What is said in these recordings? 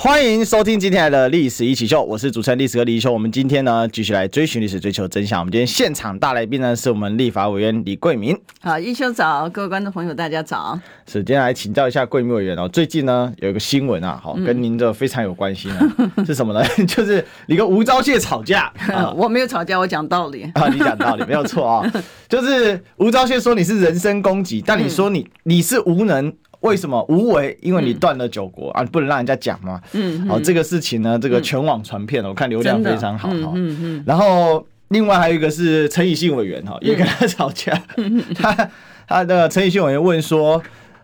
欢迎收听今天的历史一起秀，我是主持人历史哥李一修。我们今天呢继续来追寻历史，追求真相。我们今天现场大来宾呢是我们立法委员李桂明。好，一修早，各位观众朋友大家早。是，今天来请教一下桂明委员哦。最近呢有一个新闻啊，好，跟您这非常有关系呢，嗯、是什么呢？就是你跟吴钊燮吵架。我没有吵架，我讲道理。啊，你讲道理没有错啊。就是吴钊燮说你是人身攻击，但你说你你是无能。为什么无为？因为你断了九国、嗯、啊，不能让人家讲嘛。嗯，好、哦，这个事情呢，这个全网传遍了，嗯、我看流量非常好哈。嗯嗯，嗯。然后另外还有一个是陈以信委员哈，也跟他吵架。嗯、他他的陈以信委员问说，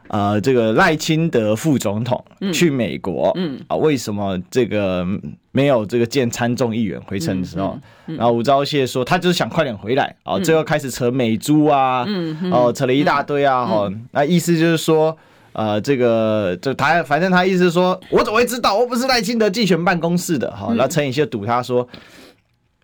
呃，这个赖清德副总统去美国，嗯啊，为什么这个没有这个见参众议员回程的时候？然后吴钊燮说，他就是想快点回来啊，最后开始扯美猪啊，嗯哦，扯了一大堆啊，哈、嗯，那意思就是说。呃，这个就他反正他意思是说，我怎么会知道？我不是赖清德竞选办公室的哈。然后陈以信堵他说，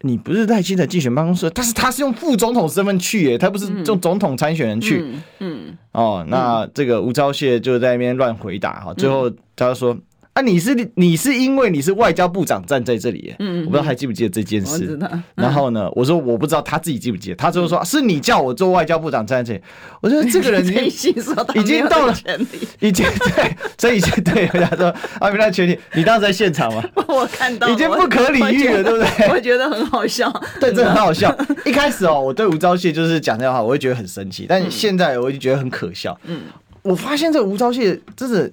你不是赖清德竞选办公室，但是他是用副总统身份去耶，他不是用总统参选人去。嗯，哦，那这个吴钊燮就在那边乱回答哈，最后他说。啊，你是你是因为你是外交部长站在这里，嗯，我不知道还记不记得这件事。然后呢，我说我不知道他自己记不记得，他最后说是你叫我做外交部长站在这里。我觉得这个人 已经已经到了，已经对，所以已经对他说啊，没那权利。你当时在现场吗？我看到，已经不可理喻了，对不对？我觉得很好笑，对，这很好笑。一开始哦，我对吴钊燮就是讲这样话，我会觉得很生气，但现在我已经觉得很可笑。嗯，我发现这个吴钊燮，真的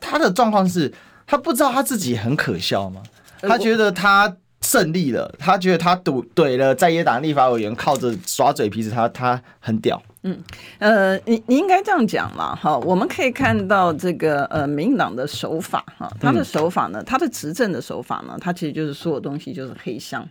他的状况是。他不知道他自己很可笑吗？他觉得他胜利了，他觉得他赌怼了在野党立法委员，靠着耍嘴皮子，他他很屌。嗯，呃，你你应该这样讲嘛，哈，我们可以看到这个呃，民党的手法哈，他的手法呢，他的执政的手法呢，他其实就是所有东西就是黑箱。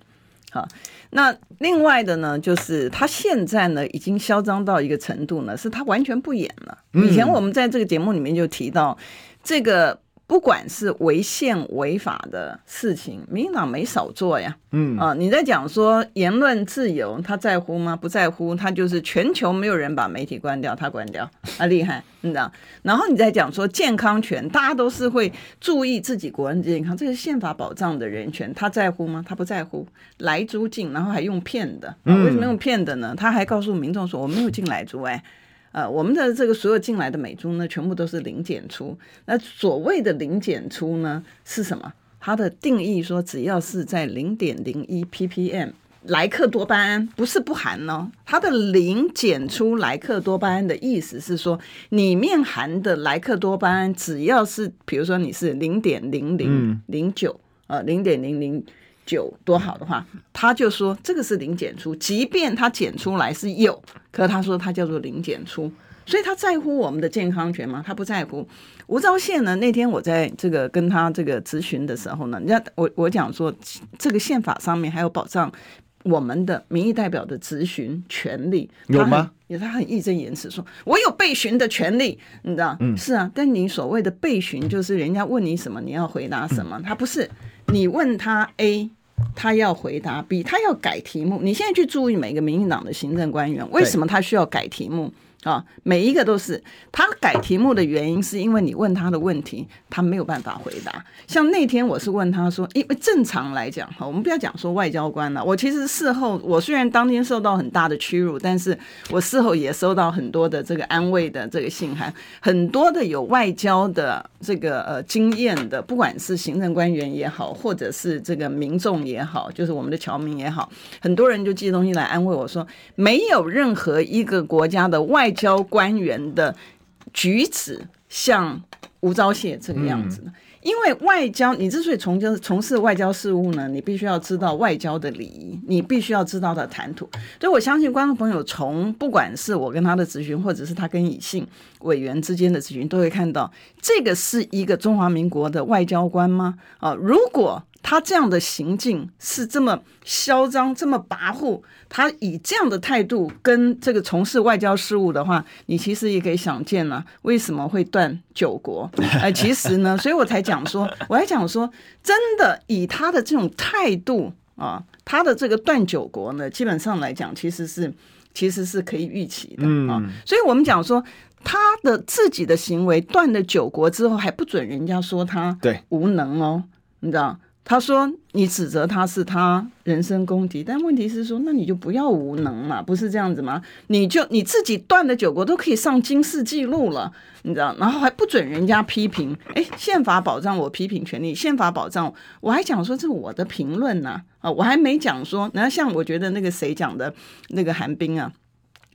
哈，那另外的呢，就是他现在呢已经嚣张到一个程度呢，是他完全不演了。以前我们在这个节目里面就提到这个。不管是违宪违法的事情，民进党没少做呀。嗯啊，你在讲说言论自由，他在乎吗？不在乎，他就是全球没有人把媒体关掉，他关掉啊，厉害，你知道？然后你在讲说健康权，大家都是会注意自己国人健康，这是宪法保障的人权，他在乎吗？他不在乎，来租进，然后还用骗的，为什么用骗的呢？他还告诉民众说我没有进来租，哎。呃，我们的这个所有进来的美猪呢，全部都是零检出。那所谓的零检出呢，是什么？它的定义说，只要是在零点零一 ppm 莱克多巴胺，不是不含哦。它的零检出莱克多巴胺的意思是说，里面含的莱克多巴胺只要是，比如说你是零点零零零九，呃，零点零零。九多好的话，他就说这个是零检出，即便他检出来是有，可是他说他叫做零检出，所以他在乎我们的健康权吗？他不在乎。吴钊燮呢？那天我在这个跟他这个咨询的时候呢，人家我我讲说，这个宪法上面还有保障我们的民意代表的咨询权利，有吗？也他很义正言辞说，我有被询的权利，你知道？嗯，是啊，但你所谓的被询，就是人家问你什么，你要回答什么，嗯、他不是。你问他 A，他要回答 B，他要改题目。你现在去注意每个民进党的行政官员，为什么他需要改题目？啊，每一个都是他改题目的原因，是因为你问他的问题，他没有办法回答。像那天我是问他说，因为正常来讲，哈，我们不要讲说外交官了。我其实事后，我虽然当天受到很大的屈辱，但是我事后也收到很多的这个安慰的这个信函，很多的有外交的这个呃经验的，不管是行政官员也好，或者是这个民众也好，就是我们的侨民也好，很多人就寄东西来安慰我说，没有任何一个国家的外外交官员的举止像吴钊燮这个样子呢？因为外交，你之所以从就是从事外交事务呢，你必须要知道外交的礼仪，你必须要知道他的谈吐。所以我相信观众朋友从不管是我跟他的咨询，或者是他跟以信委员之间的咨询，都会看到这个是一个中华民国的外交官吗？啊，如果他这样的行径是这么嚣张、这么跋扈，他以这样的态度跟这个从事外交事务的话，你其实也可以想见了、啊，为什么会断九国？哎、呃，其实呢，所以我才讲说，我还讲说，真的以他的这种态度啊，他的这个断九国呢，基本上来讲，其实是其实是可以预期的啊。嗯、所以我们讲说，他的自己的行为断了九国之后，还不准人家说他对无能哦，你知道？他说：“你指责他是他人身攻击，但问题是说，那你就不要无能嘛，不是这样子吗？你就你自己断的九国都可以上金氏纪录了，你知道？然后还不准人家批评，哎，宪法保障我批评权利，宪法保障我还讲说这是我的评论呢，啊，我还没讲说，然后像我觉得那个谁讲的那个韩冰啊。”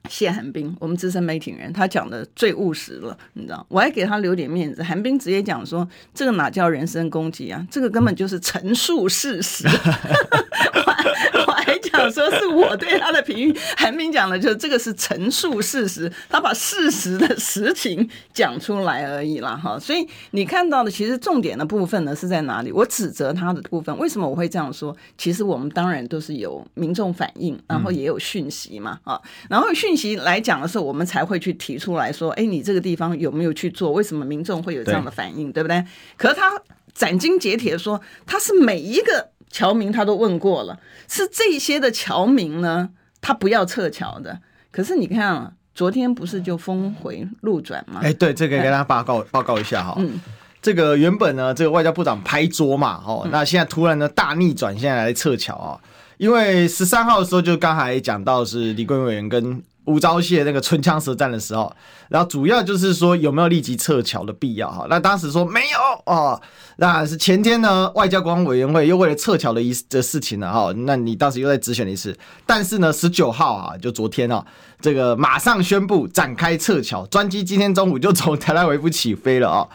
谢寒冰，我们资深媒体人，他讲的最务实了，你知道？我还给他留点面子。寒冰直接讲说，这个哪叫人身攻击啊？这个根本就是陈述事实。我 我还讲说是我对他的评语，寒冰讲的就是这个是陈述事实，他把事实的实情讲出来而已啦，哈。所以你看到的其实重点的部分呢是在哪里？我指责他的部分，为什么我会这样说？其实我们当然都是有民众反应，然后也有讯息嘛，啊，然后讯息来讲的时候，我们才会去提出来说，哎，你这个地方有没有去做？为什么民众会有这样的反应，对，对不对？可是他斩钉截铁说，他是每一个。侨民他都问过了，是这些的侨民呢，他不要撤侨的。可是你看啊，昨天不是就峰回路转吗？哎，对，这个跟大家报告报告一下哈。嗯，这个原本呢，这个外交部长拍桌嘛，哦，那现在突然呢大逆转，现在来撤侨啊，因为十三号的时候就刚才讲到是李贵委员跟。吴钊燮那个唇枪舌战的时候，然后主要就是说有没有立即撤侨的必要哈？那当时说没有哦，那是前天呢，外交国防委员会又为了撤侨的一的事情呢哈，那你当时又在质询了一次，但是呢，十九号啊，就昨天啊，这个马上宣布展开撤侨，专机今天中午就从特拉维夫起飞了啊。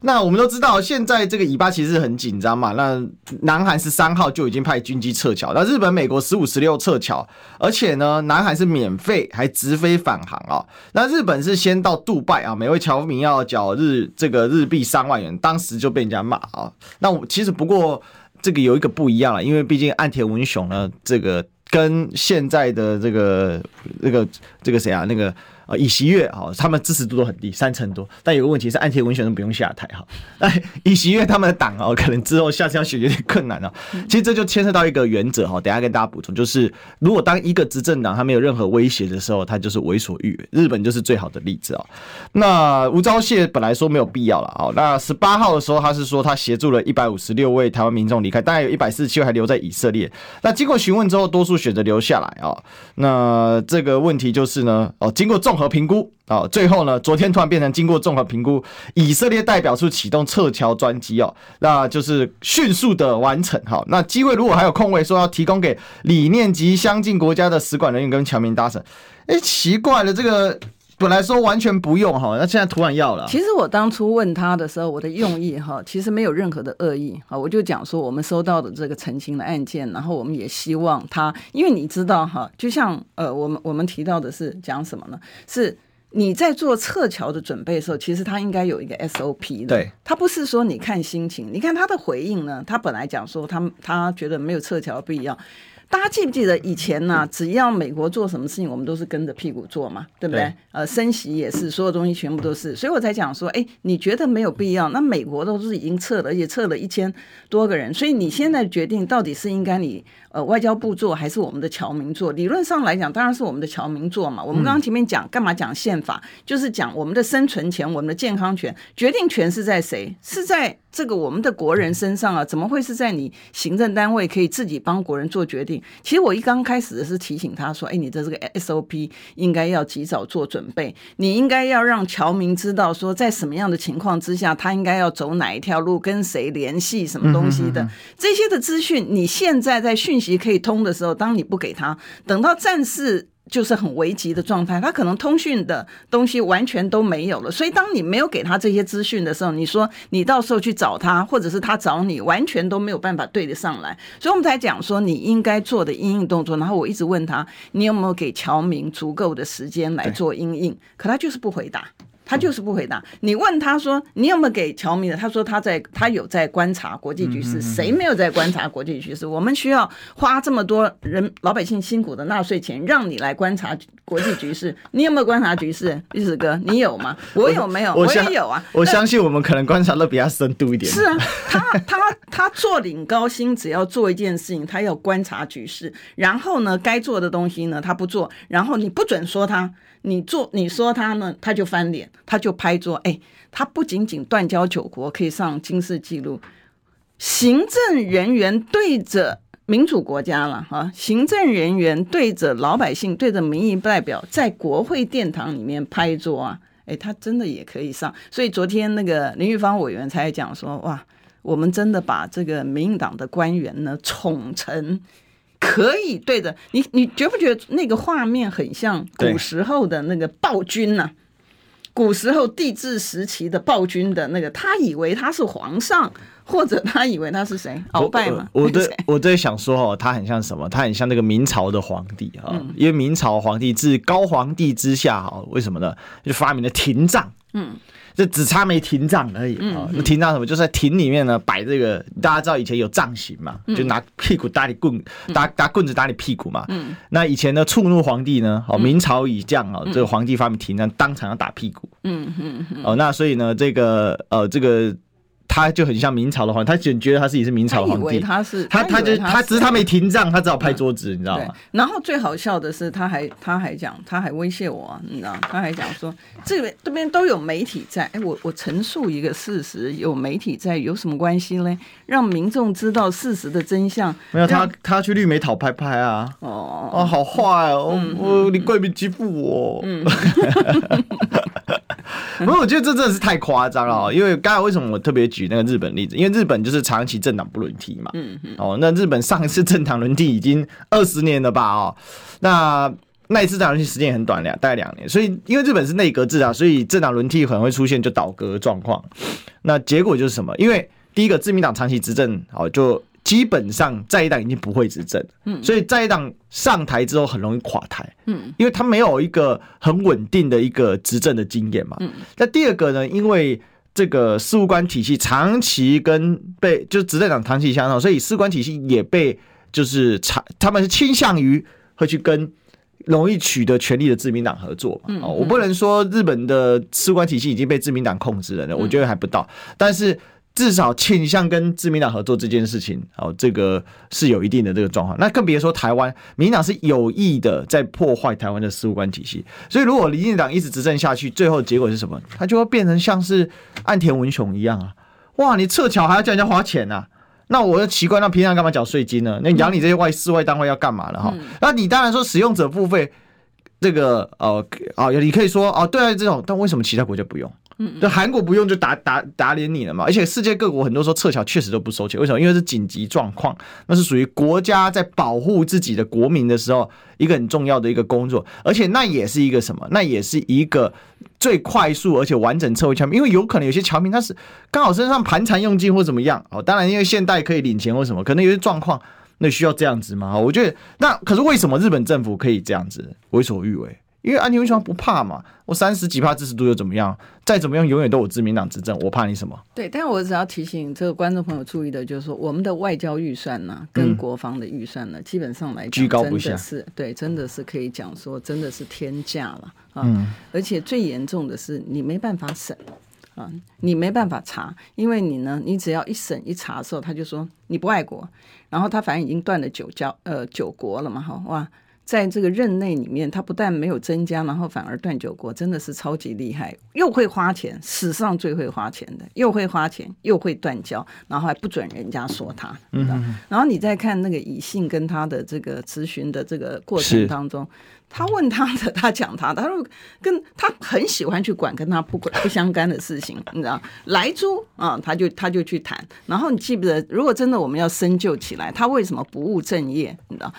那我们都知道，现在这个以巴其实很紧张嘛。那南韩是三号就已经派军机撤侨，那日本、美国十五、十六撤侨，而且呢，南韩是免费还直飞返航啊。那日本是先到杜拜啊，每位侨民要缴日这个日币三万元，当时就被人家骂啊。那我其实不过这个有一个不一样了，因为毕竟岸田文雄呢，这个跟现在的这个这个这个谁啊，那个。啊，尹锡悦哈，他们支持度都很低，三成多。但有个问题是，岸田文雄都不用下台哈。那尹锡悦他们的党哦，可能之后下次要选有点困难了。其实这就牵涉到一个原则哈，等下跟大家补充，就是如果当一个执政党他没有任何威胁的时候，他就是为所欲为。日本就是最好的例子啊。那吴钊燮本来说没有必要了啊。那十八号的时候，他是说他协助了一百五十六位台湾民众离开，当然有一百四十七位还留在以色列。那经过询问之后，多数选择留下来啊。那这个问题就是呢，哦，经过众。综合评估啊，最后呢，昨天突然变成经过综合评估，以色列代表处启动撤侨专机哦，那就是迅速的完成哈。那机会如果还有空位，说要提供给理念及相近国家的使馆人员跟侨民搭乘，哎，奇怪了，这个本来说完全不用哈，那现在突然要了。其实我当初问他的时候，我的用意哈，其实没有任何的恶意啊，我就讲说我们收到的这个澄清的案件，然后我们也希望他，因为你知道哈，就像呃，我们我们提到的是讲什么呢？是你在做撤侨的准备的时候，其实他应该有一个 SOP 的，对，他不是说你看心情，你看他的回应呢，他本来讲说他他觉得没有撤侨的必要。大家记不记得以前呢、啊？只要美国做什么事情，我们都是跟着屁股做嘛，对不对？对呃，升息也是，所有东西全部都是，所以我才讲说，哎，你觉得没有必要？那美国都是已经撤了，而且撤了一千多个人，所以你现在决定到底是应该你呃外交部做，还是我们的侨民做？理论上来讲，当然是我们的侨民做嘛。我们刚刚前面讲干嘛讲宪法，就是讲我们的生存权、我们的健康权，决定权是在谁？是在。这个我们的国人身上啊，怎么会是在你行政单位可以自己帮国人做决定？其实我一刚开始的是提醒他说：“哎，你的这个 SOP 应该要及早做准备，你应该要让侨民知道说，在什么样的情况之下，他应该要走哪一条路，跟谁联系，什么东西的这些的资讯。你现在在讯息可以通的时候，当你不给他，等到战事。”就是很危急的状态，他可能通讯的东西完全都没有了，所以当你没有给他这些资讯的时候，你说你到时候去找他，或者是他找你，完全都没有办法对得上来。所以我们才讲说你应该做的阴应动作。然后我一直问他，你有没有给侨民足够的时间来做阴应？可他就是不回答。他就是不回答。你问他说你有没有给侨民的？他说他在，他有在观察国际局势。谁没有在观察国际局势？我们需要花这么多人老百姓辛苦的纳税钱，让你来观察国际局势。你有没有观察局势，玉石哥？你有吗？我有没有？我，我也有啊。我相信我们可能观察的比较深度一点。是啊，他他他做领高薪，只要做一件事情，他要观察局势，然后呢，该做的东西呢，他不做，然后你不准说他。你做你说他呢，他就翻脸，他就拍桌。哎，他不仅仅断交九国可以上金氏纪录，行政人员对着民主国家了哈，行政人员对着老百姓，对着民意代表，在国会殿堂里面拍桌啊，哎，他真的也可以上。所以昨天那个林玉芳委员才讲说，哇，我们真的把这个民进党的官员呢宠成。可以对的，你你觉不觉得那个画面很像古时候的那个暴君呢、啊？古时候帝制时期的暴君的那个，他以为他是皇上，或者他以为他是谁？鳌拜嘛？我对 我在想说哦，他很像什么？他很像那个明朝的皇帝啊，嗯、因为明朝皇帝至高皇帝之下哈，为什么呢？就发明了廷杖。嗯。就只差没廷杖而已啊！那廷杖什么？就是在亭里面呢，摆这个。大家知道以前有杖刑嘛？就拿屁股打你棍，打打棍子打你屁股嘛。那以前呢，触怒皇帝呢，哦，明朝以降啊，这个皇帝发明停杖，当场要打屁股。嗯嗯哦，那所以呢，这个呃，这个。他就很像明朝的皇帝，他只觉得他自己是明朝皇帝，他是他他就他只是他没停仗，他只好拍桌子，你知道吗？然后最好笑的是，他还他还讲，他还威胁我，你知道，他还讲说，这边这边都有媒体在，哎，我我陈述一个事实，有媒体在，有什么关系呢？让民众知道事实的真相。没有他，他去绿媒讨拍拍啊！哦哦，好坏哦！我你贵宾欺负我。嗯。不过我觉得这真的是太夸张了，因为刚才为什么我特别举那个日本例子？因为日本就是长期政党不轮替嘛。嗯嗯。哦，那日本上一次政党轮替已经二十年了吧？哦，那那一次政党轮替时间也很短，两大概两年。所以因为日本是内阁制啊，所以政党轮替可能会出现就倒阁的状况。那结果就是什么？因为第一个自民党长期执政，哦就。基本上在野党已经不会执政，嗯，所以在野党上台之后很容易垮台，嗯，因为他没有一个很稳定的一个执政的经验嘛，嗯。那第二个呢，因为这个事务官体系长期跟被就是执政党长期相同，所以事务官体系也被就是长他们是倾向于会去跟容易取得权力的自民党合作嘛，哦，我不能说日本的事务官体系已经被自民党控制了，我觉得还不到，但是。至少倾向跟自民党合作这件事情，哦，这个是有一定的这个状况。那更别说台湾，民进党是有意的在破坏台湾的事务官体系。所以，如果民进党一直执政下去，最后结果是什么？它就会变成像是岸田文雄一样啊！哇，你撤侨还要叫人家花钱啊？那我就奇怪，那平常干嘛缴税金呢？那养你这些外事外单位要干嘛了哈？那你当然说使用者付费，这个呃哦，你可以说哦，对啊，这种，但为什么其他国家不用？嗯，就韩国不用就打打打脸你了嘛，而且世界各国很多时候撤侨确实都不收钱，为什么？因为是紧急状况，那是属于国家在保护自己的国民的时候一个很重要的一个工作，而且那也是一个什么？那也是一个最快速而且完整撤回侨民，因为有可能有些侨民他是刚好身上盘缠用尽或怎么样哦，当然因为现代可以领钱或什么，可能有些状况那需要这样子嘛？我觉得那可是为什么日本政府可以这样子为所欲为？因为安田文雄不怕嘛，我三十几趴支持度又怎么样？再怎么样，永远都有自民党执政，我怕你什么？对，但是我只要提醒这个观众朋友注意的，就是说我们的外交预算呢，跟国防的预算呢，嗯、基本上来讲，居高不下，是对，真的是可以讲说，真的是天价了啊！嗯、而且最严重的是，你没办法审啊，你没办法查，因为你呢，你只要一审一查的时候，他就说你不爱国，然后他反正已经断了九交呃九国了嘛，哈哇。在这个任内里面，他不但没有增加，然后反而断酒国，真的是超级厉害，又会花钱，史上最会花钱的，又会花钱，又会断交，然后还不准人家说他。嗯哼，然后你再看那个以信跟他的这个咨询的这个过程当中，他问他的，他讲他的，他说跟他很喜欢去管跟他不不相干的事情，你知道，莱猪啊，他就他就去谈。然后你记不得，如果真的我们要深究起来，他为什么不务正业？你知道？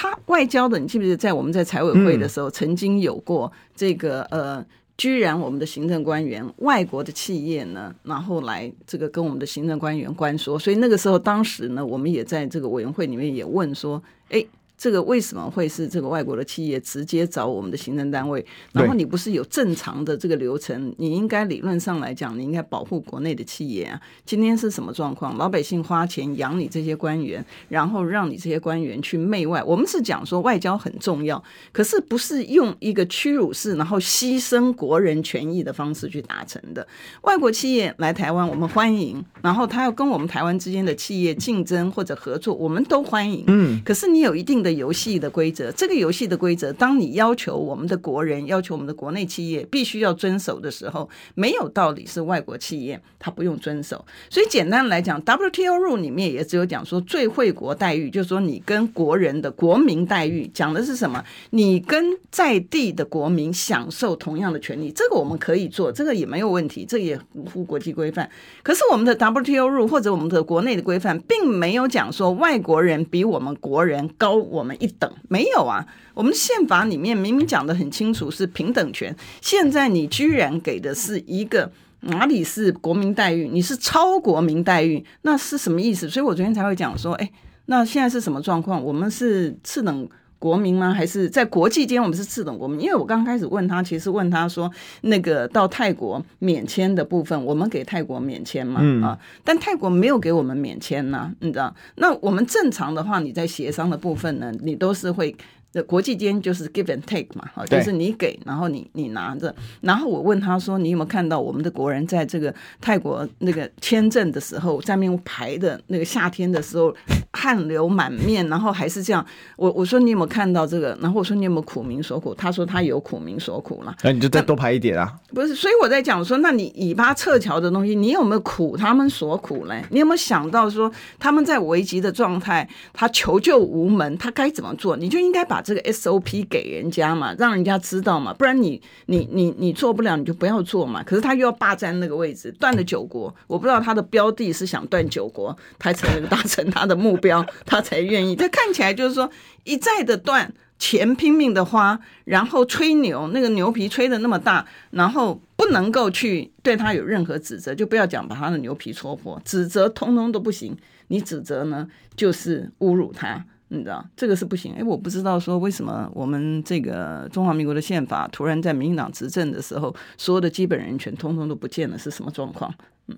他外交的，你记不记得在我们在财委会的时候，曾经有过这个呃，居然我们的行政官员外国的企业呢，然后来这个跟我们的行政官员关说，所以那个时候当时呢，我们也在这个委员会里面也问说，哎，这个为什么会是这个外国的企业直接找我们的行政单位？然后你不是有正常的这个流程？你应该理论上来讲，你应该保护国内的企业啊。今天是什么状况？老百姓花钱养你这些官员，然后让你这些官员去媚外。我们是讲说外交很重要，可是不是用一个屈辱式，然后牺牲国人权益的方式去达成的。外国企业来台湾，我们欢迎，然后他要跟我们台湾之间的企业竞争或者合作，我们都欢迎。嗯，可是你有一定的。游戏的规则，这个游戏的规则，当你要求我们的国人、要求我们的国内企业必须要遵守的时候，没有道理是外国企业他不用遵守。所以简单来讲，WTO rule 里面也只有讲说最惠国待遇，就是说你跟国人的国民待遇讲的是什么？你跟在地的国民享受同样的权利，这个我们可以做，这个也没有问题，这也符合国际规范。可是我们的 WTO rule 或者我们的国内的规范，并没有讲说外国人比我们国人高。我们一等没有啊？我们宪法里面明明讲的很清楚，是平等权。现在你居然给的是一个哪里是国民待遇？你是超国民待遇，那是什么意思？所以我昨天才会讲说，哎，那现在是什么状况？我们是次等。国民吗？还是在国际间我们是次等国民？因为我刚开始问他，其实问他说，那个到泰国免签的部分，我们给泰国免签嘛？嗯、啊，但泰国没有给我们免签呢、啊，你知道？那我们正常的话，你在协商的部分呢，你都是会。这国际间就是 give and take 嘛，哈，就是你给，然后你你拿着。然后我问他说：“你有没有看到我们的国人在这个泰国那个签证的时候，在那边排的那个夏天的时候，汗流满面，然后还是这样？”我我说：“你有没有看到这个？”然后我说：“你有没有苦民所苦？”他说：“他有苦民所苦了。”那你就再多排一点啊？不是，所以我在讲说，那你以巴撤侨的东西，你有没有苦他们所苦嘞？你有没有想到说他们在危急的状态，他求救无门，他该怎么做？你就应该把。把这个 SOP 给人家嘛，让人家知道嘛，不然你你你你做不了，你就不要做嘛。可是他又要霸占那个位置，断了九国，我不知道他的标的是想断九国，他才能达成他的目标，他才愿意。这看起来就是说一再的断，钱拼命的花，然后吹牛，那个牛皮吹得那么大，然后不能够去对他有任何指责，就不要讲把他的牛皮戳破，指责通通都不行。你指责呢，就是侮辱他。你知道这个是不行，哎，我不知道说为什么我们这个中华民国的宪法突然在民进党执政的时候，所有的基本人权通通都不见了，是什么状况？嗯。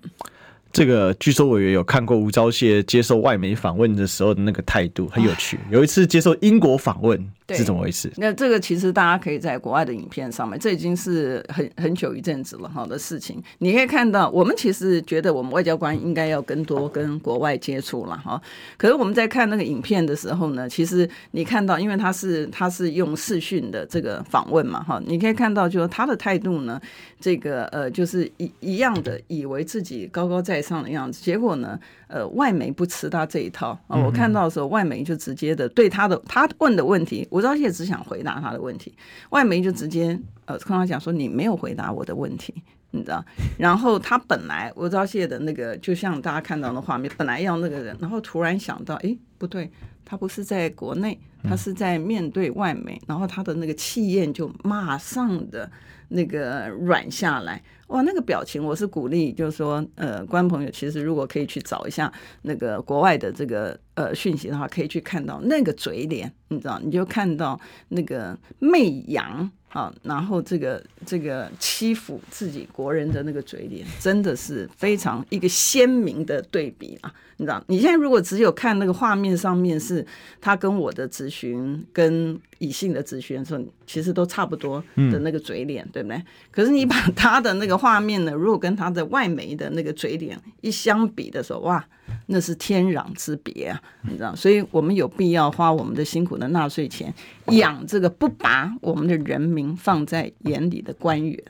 这个据说委员有看过吴钊燮接受外媒访问的时候的那个态度很有趣。有一次接受英国访问是怎么回事？那这个其实大家可以在国外的影片上面，这已经是很很久一阵子了哈的事情。你可以看到，我们其实觉得我们外交官应该要更多跟国外接触了哈。可是我们在看那个影片的时候呢，其实你看到，因为他是他是用视讯的这个访问嘛哈，你可以看到就是他的态度呢，这个呃就是一一样的，以为自己高高在上的样子，结果呢？呃，外媒不吃他这一套啊！我看到的时候，外媒就直接的对他的他问的问题，吴钊燮只想回答他的问题，外媒就直接呃跟他讲说，你没有回答我的问题，你知道？然后他本来吴钊燮的那个，就像大家看到的画面，本来要那个人，然后突然想到，哎，不对，他不是在国内，他是在面对外媒，然后他的那个气焰就马上的。那个软下来，哇，那个表情，我是鼓励，就是说，呃，观众朋友，其实如果可以去找一下那个国外的这个呃讯息的话，可以去看到那个嘴脸，你知道，你就看到那个媚阳啊，然后这个这个欺负自己国人的那个嘴脸，真的是非常一个鲜明的对比啊。你知道，你现在如果只有看那个画面上面是他跟我的咨询，跟乙性的咨询的时候，其实都差不多的那个嘴脸，对不对？可是你把 他的那个画面呢，如果跟他的外媒的那个嘴脸一相比的时候，哇，那是天壤之别啊！你知道，所以我们有必要花我们的辛苦的纳税钱养这个不把我们的人民放在眼里的官员，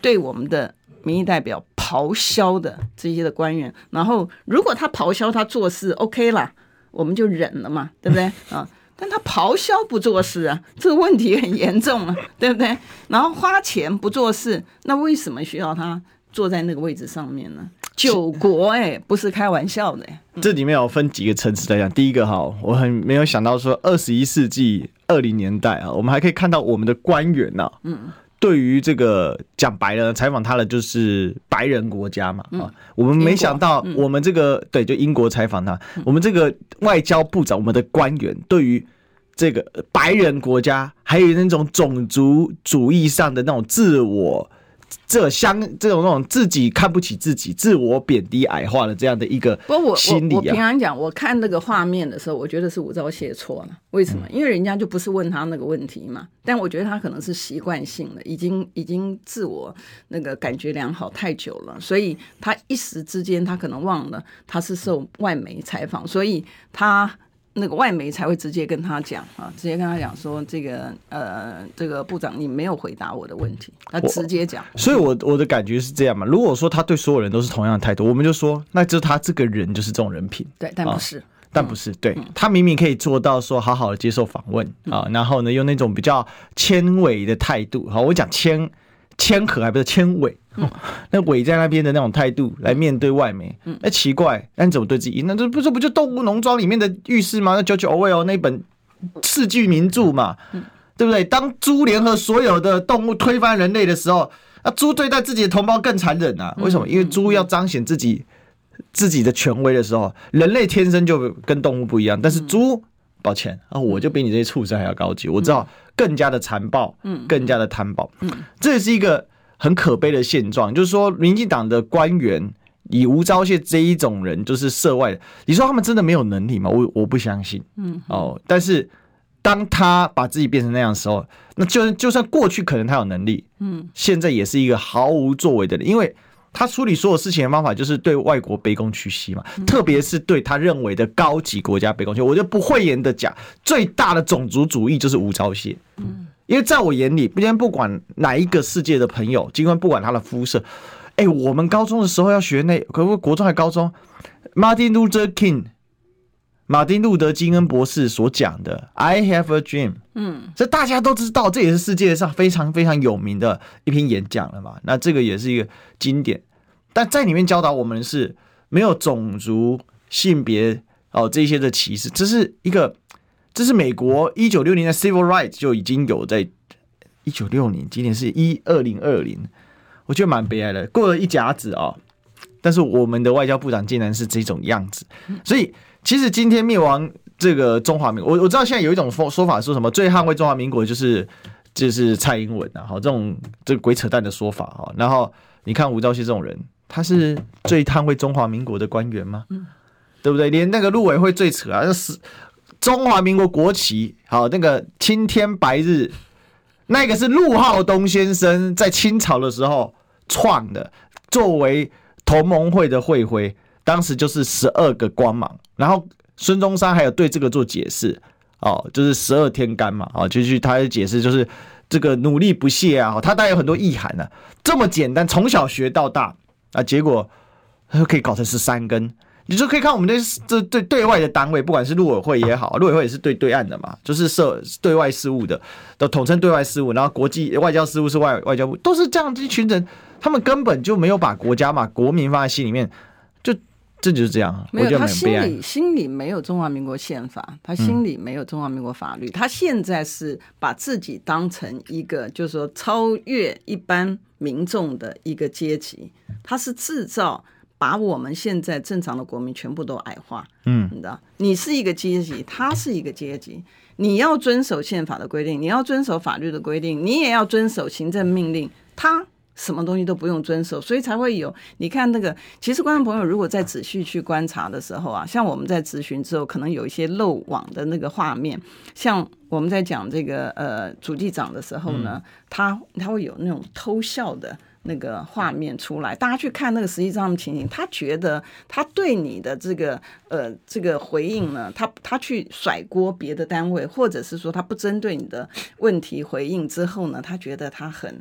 对我们的民意代表。咆哮的这些的官员，然后如果他咆哮，他做事 OK 了，我们就忍了嘛，对不对啊？但他咆哮不做事啊，这个问题很严重啊，对不对？然后花钱不做事，那为什么需要他坐在那个位置上面呢？九国哎，不是开玩笑的。这里面有分几个层次来讲，第一个哈，我很没有想到说二十一世纪二零年代啊，我们还可以看到我们的官员呐，嗯。对于这个讲白了，采访他的就是白人国家嘛，啊、嗯，我们没想到我们这个、嗯、对，就英国采访他，嗯、我们这个外交部长，我们的官员对于这个白人国家，还有那种种族主义上的那种自我。这相这种那种自己看不起自己、自我贬低矮化的这样的一个心理啊。我我我平常讲，我看那个画面的时候，我觉得是吴钊写错了。为什么？因为人家就不是问他那个问题嘛。但我觉得他可能是习惯性的，已经已经自我那个感觉良好太久了，所以他一时之间他可能忘了他是受外媒采访，所以他。那个外媒才会直接跟他讲啊，直接跟他讲说，这个呃，这个部长你没有回答我的问题，他直接讲。所以我我的感觉是这样嘛，如果说他对所有人都是同样的态度，我们就说，那就是他这个人就是这种人品。对，但不是，啊、但不是，对、嗯、他明明可以做到说好好的接受访问啊，然后呢，用那种比较谦委的态度，好，我讲谦。谦和还不是谦委，嗯、那委在那边的那种态度来面对外媒，那、嗯、奇怪，那你怎么对自己？那这不是不就《动物农庄》里面的浴室吗？那 George Orwell 那本世纪名著嘛，嗯、对不对？当猪联合所有的动物推翻人类的时候，那猪对待自己的同胞更残忍啊？为什么？因为猪要彰显自己自己的权威的时候，人类天生就跟动物不一样，但是猪。抱歉啊，我就比你这些畜生还要高级，我知道更加的残暴，嗯，更加的贪暴，嗯，这也是一个很可悲的现状。就是说，民进党的官员以吴钊燮这一种人，就是涉外的，你说他们真的没有能力吗？我我不相信，嗯，哦，但是当他把自己变成那样的时候，那就就算过去可能他有能力，嗯，现在也是一个毫无作为的人，因为。他处理所有事情的方法就是对外国卑躬屈膝嘛，特别是对他认为的高级国家卑躬屈膝。我就不讳言的讲，最大的种族主义就是吴钊燮。嗯，因为在我眼里，今天不管哪一个世界的朋友，尽管不管他的肤色，哎，我们高中的时候要学那，可不国中还高中，Martin Luther King。马丁路德金恩博士所讲的 "I have a dream"，嗯，这大家都知道，这也是世界上非常非常有名的一篇演讲了嘛。那这个也是一个经典，但在里面教导我们是没有种族、性别哦这些的歧视，这是一个，这是美国一九六零年的 Civil Rights 就已经有在一九六零，今年是一二零二零，我觉得蛮悲哀的，过了一甲子啊，但是我们的外交部长竟然是这种样子，所以。其实今天灭亡这个中华民国，我我知道现在有一种说说法，说什么最捍卫中华民国就是就是蔡英文啊，好这种这个鬼扯淡的说法哈。然后你看吴钊燮这种人，他是最捍卫中华民国的官员吗？嗯，对不对？连那个陆委会最扯啊，就是中华民国国旗，好那个青天白日，那个是陆浩东先生在清朝的时候创的，作为同盟会的会徽。当时就是十二个光芒，然后孙中山还有对这个做解释，哦，就是十二天干嘛，哦，就是他的解释就是这个努力不懈啊，他带有很多意涵呢、这么简单，从小学到大啊，结果可以搞成十三根，你就可以看我们这这对对外的单位，不管是陆委会也好，陆委会也是对对岸的嘛，就是涉对外事务的，都统称对外事务，然后国际外交事务是外外交部，都是这样一群人，他们根本就没有把国家嘛国民放在心里面。这就是这样，没有他心里心里没有中华民国宪法，他心里没有中华民国法律，他现在是把自己当成一个就是说超越一般民众的一个阶级，他是制造把我们现在正常的国民全部都矮化。嗯，你知道，你是一个阶级，他是一个阶级，你要遵守宪法的规定，你要遵守法律的规定，你也要遵守行政命令，他。什么东西都不用遵守，所以才会有。你看那个，其实观众朋友如果在仔细去观察的时候啊，像我们在质询之后，可能有一些漏网的那个画面。像我们在讲这个呃主机长的时候呢，嗯、他他会有那种偷笑的那个画面出来。大家去看那个实际上的情形，他觉得他对你的这个呃这个回应呢，他他去甩锅别的单位，或者是说他不针对你的问题回应之后呢，他觉得他很。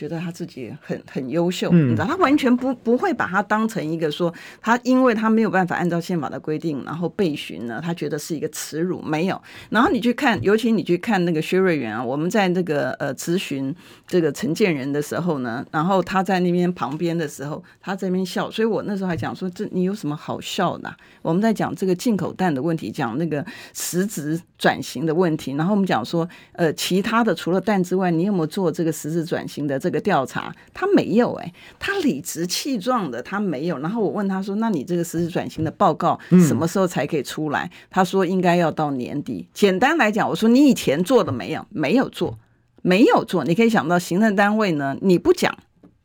觉得他自己很很优秀，你知道，他完全不不会把他当成一个说他，因为他没有办法按照宪法的规定，然后被询呢，他觉得是一个耻辱。没有，然后你去看，尤其你去看那个薛瑞元啊，我们在那个呃咨询这个陈建仁的时候呢，然后他在那边旁边的时候，他在那边笑，所以我那时候还讲说，这你有什么好笑的啊？我们在讲这个进口蛋的问题，讲那个实质转型的问题，然后我们讲说，呃，其他的除了蛋之外，你有没有做这个实质转型的这这个调查，他没有哎、欸，他理直气壮的他没有。然后我问他说：“那你这个实施转型的报告什么时候才可以出来？”嗯、他说：“应该要到年底。”简单来讲，我说：“你以前做的没有？没有做，没有做。你可以想到行政单位呢，你不讲，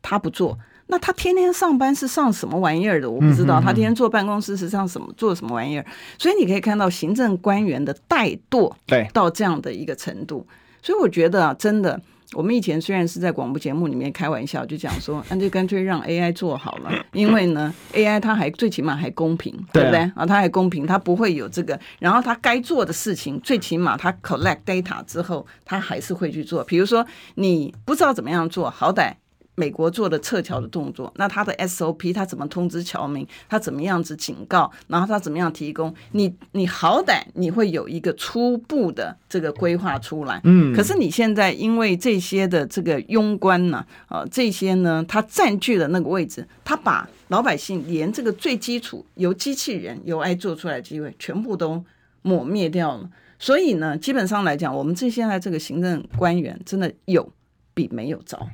他不做。”那他天天上班是上什么玩意儿的？我不知道。他天天坐办公室是上什么做什么玩意儿？所以你可以看到行政官员的怠惰，对，到这样的一个程度。所以我觉得啊，真的，我们以前虽然是在广播节目里面开玩笑，就讲说，那就干脆让 AI 做好了，因为呢，AI 它还最起码还公平，对不对啊？它还公平，它不会有这个。然后它该做的事情，最起码它 collect data 之后，它还是会去做。比如说你不知道怎么样做，好歹。美国做的撤侨的动作，那他的 SOP 他怎么通知侨民？他怎么样子警告？然后他怎么样提供？你你好歹你会有一个初步的这个规划出来。嗯。可是你现在因为这些的这个庸官呢，啊，这些呢，他占据了那个位置，他把老百姓连这个最基础由机器人由 AI 做出来的机会全部都抹灭掉了。所以呢，基本上来讲，我们这现在这个行政官员真的有比没有糟。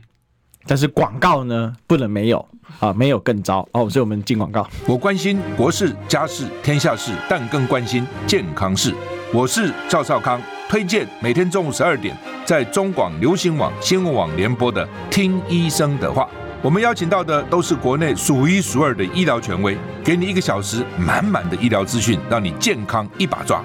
但是广告呢，不能没有啊，没有更糟哦。所以我们进广告。我关心国事、家事、天下事，但更关心健康事。我是赵少康，推荐每天中午十二点在中广流行网、新闻网联播的《听医生的话》。我们邀请到的都是国内数一数二的医疗权威，给你一个小时满满的医疗资讯，让你健康一把抓。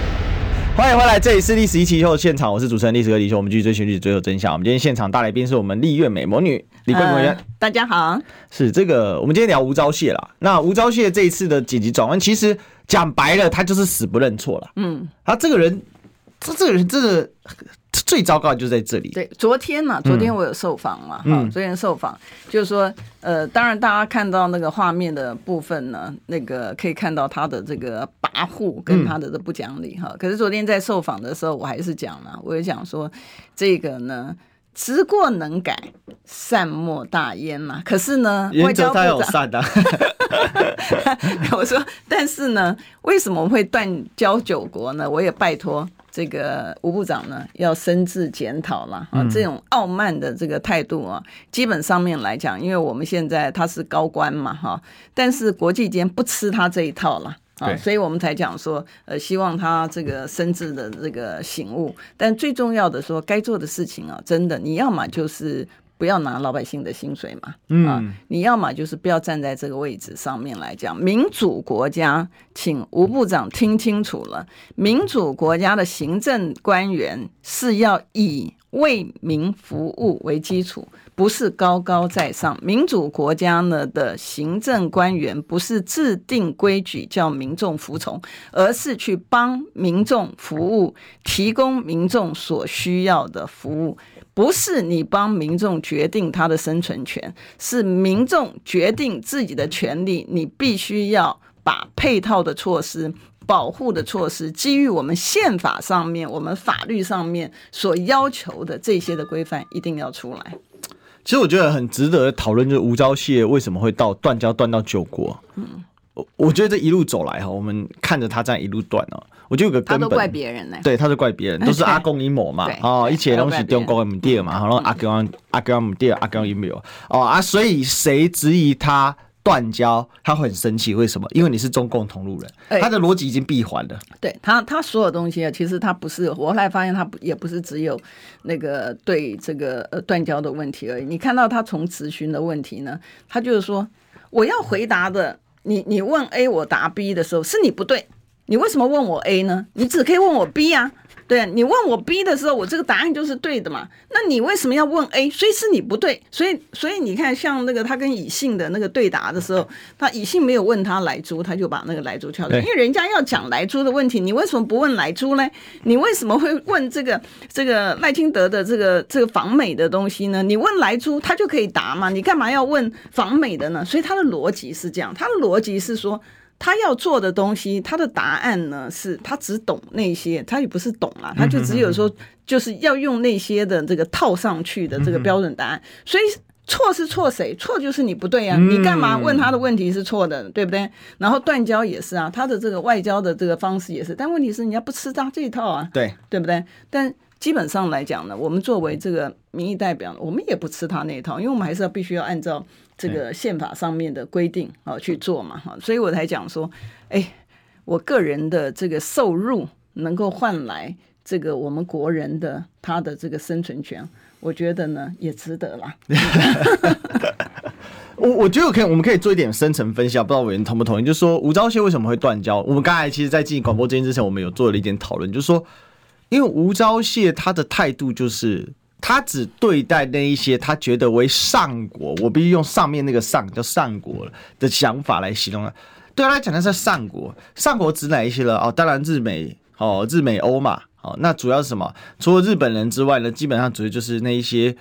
欢迎回来，这里是历史一起秀的现场，我是主持人历史哥李修，我们继续追寻历史，追求真相。我们今天现场大来宾是我们丽院美魔女李桂美委员，大家好。是这个，我们今天聊吴钊燮啦。那吴钊燮这一次的紧急转弯，其实讲白了，他就是死不认错了。嗯，他这个人，他这个人真的。最糟糕的就在这里。对，昨天嘛，昨天我有受访嘛，哈、嗯，昨天受访就是说，呃，当然大家看到那个画面的部分呢，那个可以看到他的这个跋扈跟他的这不讲理哈、嗯。可是昨天在受访的时候，我还是讲了，我也讲说，这个呢，知过能改，善莫大焉嘛。可是呢，原则他有善的、啊。我说，但是呢，为什么会断交九国呢？我也拜托。这个吴部长呢，要深自检讨了啊！这种傲慢的这个态度啊，基本上面来讲，因为我们现在他是高官嘛，哈，但是国际间不吃他这一套了啊，所以我们才讲说，呃，希望他这个深自的这个醒悟。但最重要的说，该做的事情啊，真的，你要么就是。不要拿老百姓的薪水嘛，嗯、啊，你要么就是不要站在这个位置上面来讲。民主国家，请吴部长听清楚了，民主国家的行政官员是要以为民服务为基础，不是高高在上。民主国家呢的行政官员不是制定规矩叫民众服从，而是去帮民众服务，提供民众所需要的服务。不是你帮民众决定他的生存权，是民众决定自己的权利。你必须要把配套的措施、保护的措施，基于我们宪法上面、我们法律上面所要求的这些的规范，一定要出来。其实我觉得很值得讨论，就是吴钊燮为什么会到断交断到九国。嗯。我我觉得这一路走来哈，我们看着他这样一路断哦，我就有个根本，他都怪别人呢，对，他是怪别人，都是阿公阴谋嘛，哦，一切东西都公们爹嘛，然后阿公阿公们爹阿公阴谋哦啊，所以谁质疑他断交，他会很生气，为什么？因为你是中共同路人，他的逻辑已经闭环了。对他，他所有东西啊，其实他不是，我后来发现他不也不是只有那个对这个呃断交的问题而已。你看到他从咨询的问题呢，他就是说我要回答的。你你问 A 我答 B 的时候是你不对，你为什么问我 A 呢？你只可以问我 B 呀。对啊，你问我 B 的时候，我这个答案就是对的嘛。那你为什么要问 A？所以是你不对。所以所以你看，像那个他跟以信的那个对答的时候，他以信没有问他莱猪，他就把那个莱猪撬掉。因为人家要讲莱猪的问题，你为什么不问莱猪呢？你为什么会问这个这个赖清德的这个这个访美的东西呢？你问莱猪，他就可以答嘛。你干嘛要问访美的呢？所以他的逻辑是这样，他的逻辑是说。他要做的东西，他的答案呢是，他只懂那些，他也不是懂啦，他就只有说，就是要用那些的这个套上去的这个标准答案。所以错是错谁？错就是你不对呀，你干嘛问他的问题是错的，对不对？然后断交也是啊，他的这个外交的这个方式也是，但问题是人家不吃他这一套啊，对对不对？但基本上来讲呢，我们作为这个民意代表，我们也不吃他那一套，因为我们还是要必须要按照。这个宪法上面的规定啊去做嘛哈，所以我才讲说，哎，我个人的这个收入能够换来这个我们国人的他的这个生存权，我觉得呢也值得啦。我我觉得可以，我们可以做一点深层分析啊，不知道委员同不同意？就是说吴钊燮为什么会断交？我们刚才其实，在进行广播之前，我们有做了一点讨论，就是说，因为吴钊燮他的态度就是。他只对待那一些他觉得为上国，我必须用上面那个上叫上国的想法来形容。对他来讲，那是上国，上国指哪一些了？哦，当然日美哦，日美欧嘛。哦，那主要是什么？除了日本人之外呢，基本上主要就是那一些。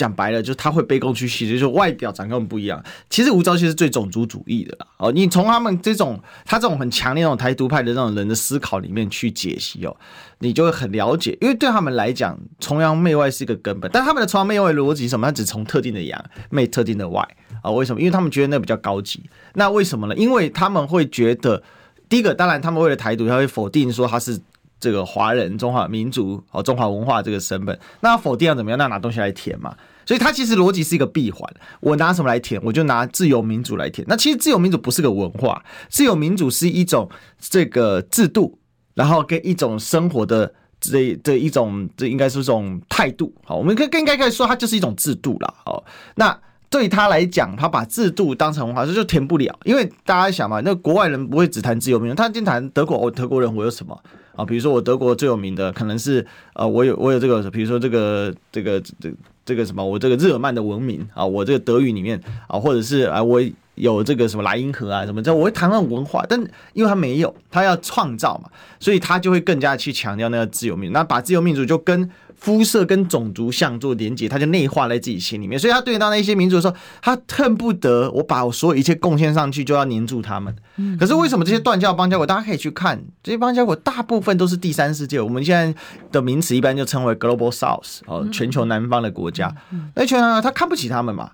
讲白了，就是他会卑躬屈膝，就是外表长跟我们不一样。其实吴钊燮是最种族主义的啦。哦，你从他们这种他这种很强烈那种台独派的那种人的思考里面去解析哦，你就会很了解。因为对他们来讲，崇洋媚外是一个根本。但他们的崇洋媚外逻辑什么？他只从特定的洋媚特定的外啊？为什么？因为他们觉得那比较高级。那为什么呢？因为他们会觉得，第一个当然他们为了台独，他会否定说他是这个华人、中华民族哦、中华文化这个身份。那否定要怎么样？那拿东西来填嘛。所以它其实逻辑是一个闭环，我拿什么来填？我就拿自由民主来填。那其实自由民主不是个文化，自由民主是一种这个制度，然后跟一种生活的这这一种这应该是一种态度。好，我们可更应该可以说它就是一种制度了。好，那对他来讲，他把制度当成文化，这就填不了。因为大家想嘛，那国外人不会只谈自由民主，他经谈德国，哦，德国人我有什么？啊，比如说我德国最有名的可能是呃，我有我有这个，比如说这个这个这这个什么，我这个日耳曼的文明啊，我这个德语里面啊，或者是啊，我有这个什么莱茵河啊什么，这我会谈论文化，但因为他没有，他要创造嘛，所以他就会更加去强调那个自由民主，那把自由民主就跟。肤色跟种族相做连结，他就内化在自己心里面，所以他对到那些民族的时候，他恨不得我把我所有一切贡献上去，就要黏住他们。可是为什么这些断交邦交国，大家可以去看这些邦交国，大部分都是第三世界。我们现在的名词一般就称为 Global South 哦，全球南方的国家。那全球他看不起他们嘛？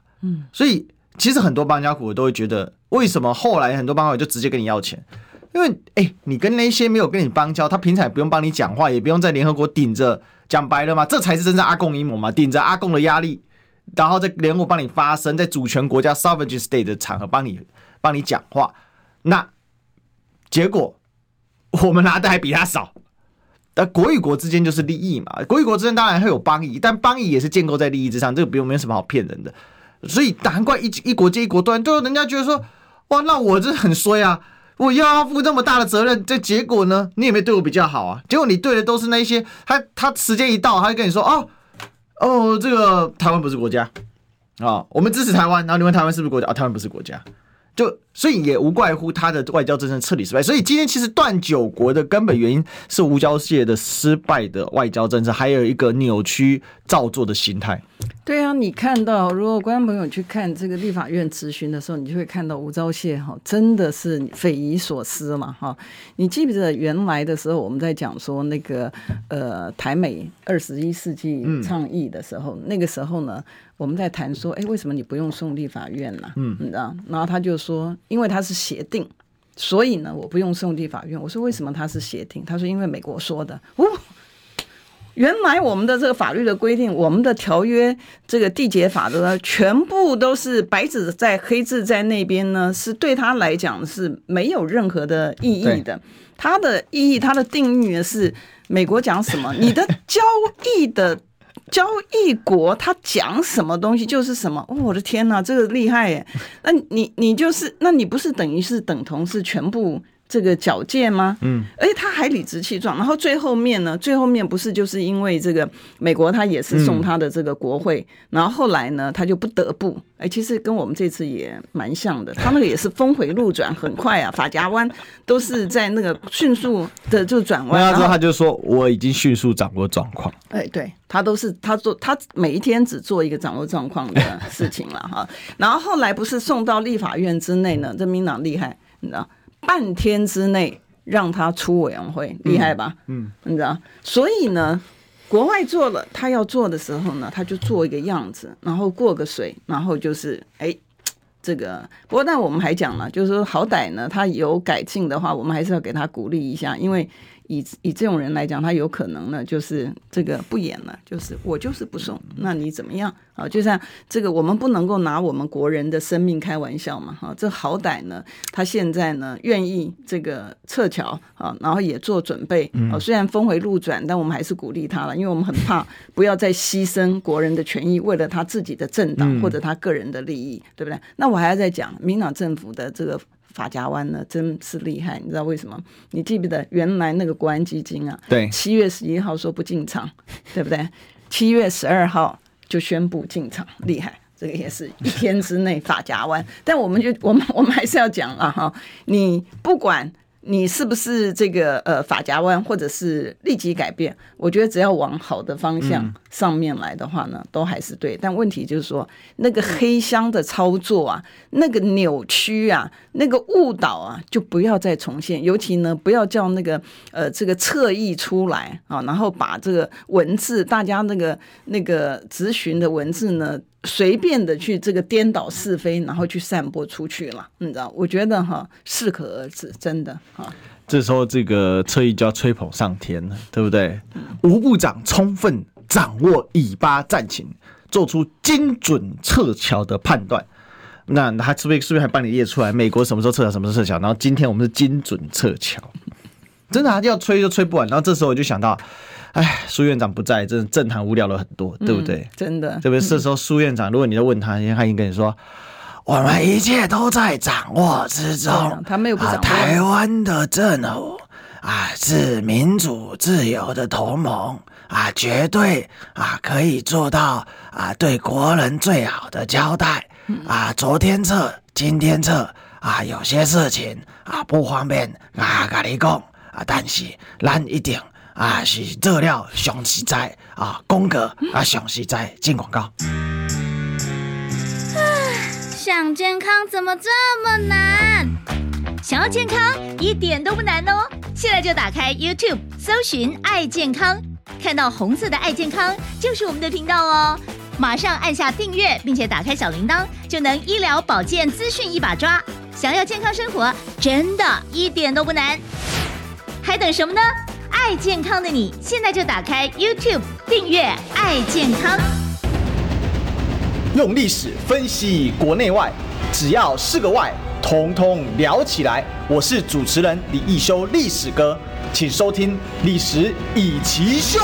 所以其实很多邦交国都会觉得，为什么后来很多邦交国就直接跟你要钱？因为哎，你跟那些没有跟你邦交，他平常也不用帮你讲话，也不用在联合国顶着。讲白了嘛，这才是真正阿共阴谋嘛，顶着阿共的压力，然后在联合国帮你发声，在主权国家 sovereign state 的场合帮你帮你讲话，那结果我们拿的还比他少。那国与国之间就是利益嘛，国与国之间当然会有邦谊，但邦谊也是建构在利益之上，这个不用没有什么好骗人的。所以难怪一一国接一国断，最后人家觉得说，哇，那我这很衰啊。我要负这么大的责任，这结果呢？你有没有对我比较好啊？结果你对的都是那些，他他时间一到，他就跟你说，哦哦，这个台湾不是国家啊、我们支持台湾，然后你问台湾是不是国家啊、台湾不是国家。就所以也无怪乎他的外交政策彻底失败，所以今天其实断九国的根本原因是吴钊燮的失败的外交政策，还有一个扭曲造作的心态。对啊，你看到如果观众朋友去看这个立法院咨询的时候，你就会看到吴钊燮哈真的是匪夷所思嘛哈。你记不记得原来的时候我们在讲说那个呃台美二十一世纪倡议的时候，嗯、那个时候呢？我们在谈说，哎，为什么你不用送立法院呢？嗯，你知道？然后他就说，因为他是协定，所以呢，我不用送立法院。我说为什么他是协定？他说因为美国说的。哦，原来我们的这个法律的规定，我们的条约这个缔结法的全部都是白纸在黑字在那边呢，是对他来讲是没有任何的意义的。它的意义，它的定义呢是美国讲什么，你的交易的。交易国他讲什么东西就是什么，哦，我的天哪，这个厉害耶！那你你就是，那你不是等于是等同是全部？这个矫健吗？嗯，而且他还理直气壮。然后最后面呢？最后面不是就是因为这个美国他也是送他的这个国会，嗯、然后后来呢，他就不得不哎，其实跟我们这次也蛮像的。他那个也是峰回路转，很快啊，法夹弯 都是在那个迅速的就转弯。那之后他就说我已经迅速掌握状况。哎，对他都是他做他每一天只做一个掌握状况的事情了哈。然后后来不是送到立法院之内呢？这民党厉害，你知道？半天之内让他出委员会，厉害吧？嗯，嗯你知道，所以呢，国外做了，他要做的时候呢，他就做一个样子，然后过个水，然后就是哎。这个，不过但我们还讲了，就是说好歹呢，他有改进的话，我们还是要给他鼓励一下，因为。以以这种人来讲，他有可能呢，就是这个不演了，就是我就是不送，那你怎么样啊？就像这个，我们不能够拿我们国人的生命开玩笑嘛，哈，这好歹呢，他现在呢愿意这个撤侨啊，然后也做准备啊，虽然峰回路转，但我们还是鼓励他了，因为我们很怕 不要再牺牲国人的权益，为了他自己的政党或者他个人的利益，对不对？那我还要再讲民党政府的这个。发夹湾呢，真是厉害，你知道为什么？你记不记得原来那个国安基金啊？对，七月十一号说不进场，对不对？七月十二号就宣布进场，厉害，这个也是一天之内法夹弯。但我们就我们我们还是要讲啊哈，你不管。你是不是这个呃法夹弯，或者是立即改变？我觉得只要往好的方向上面来的话呢，都还是对。但问题就是说，那个黑箱的操作啊，那个扭曲啊，那个误导啊，就不要再重现。尤其呢，不要叫那个呃这个侧翼出来啊，然后把这个文字，大家那个那个咨询的文字呢。随便的去这个颠倒是非，然后去散播出去了，你知道？我觉得哈，适可而止，真的哈。这时候这个侧翼就要吹捧上天了，对不对？吴部长充分掌握以巴战情，做出精准撤侨的判断。那他是不是是不是还帮你列出来？美国什么时候撤侨，什么时候撤侨？然后今天我们是精准撤侨，真的，他就要吹就吹不完。然后这时候我就想到。哎，苏院长不在，真的政坛无聊了很多，对不对？嗯、真的，特别是这时候苏院长，如果你在问他，他已经跟你说：“我们一切都在掌握之中。啊”他没有不掌握。台湾的政府啊，是民主自由的同盟啊，绝对啊可以做到啊对国人最好的交代啊。昨天撤，今天撤啊，有些事情啊不方便啊跟你讲啊，但是咱一定。啊，是热料上实在啊，宫格啊上实在进广告。想健康怎么这么难？想要健康一点都不难哦！现在就打开 YouTube 搜寻“爱健康”，看到红色的“爱健康”就是我们的频道哦。马上按下订阅，并且打开小铃铛，就能医疗保健资讯一把抓。想要健康生活，真的一点都不难，还等什么呢？爱健康的你，现在就打开 YouTube 订阅“爱健康”，用历史分析国内外，只要是个“外”，统统聊起来。我是主持人李一修，历史哥，请收听《历史易起秀》。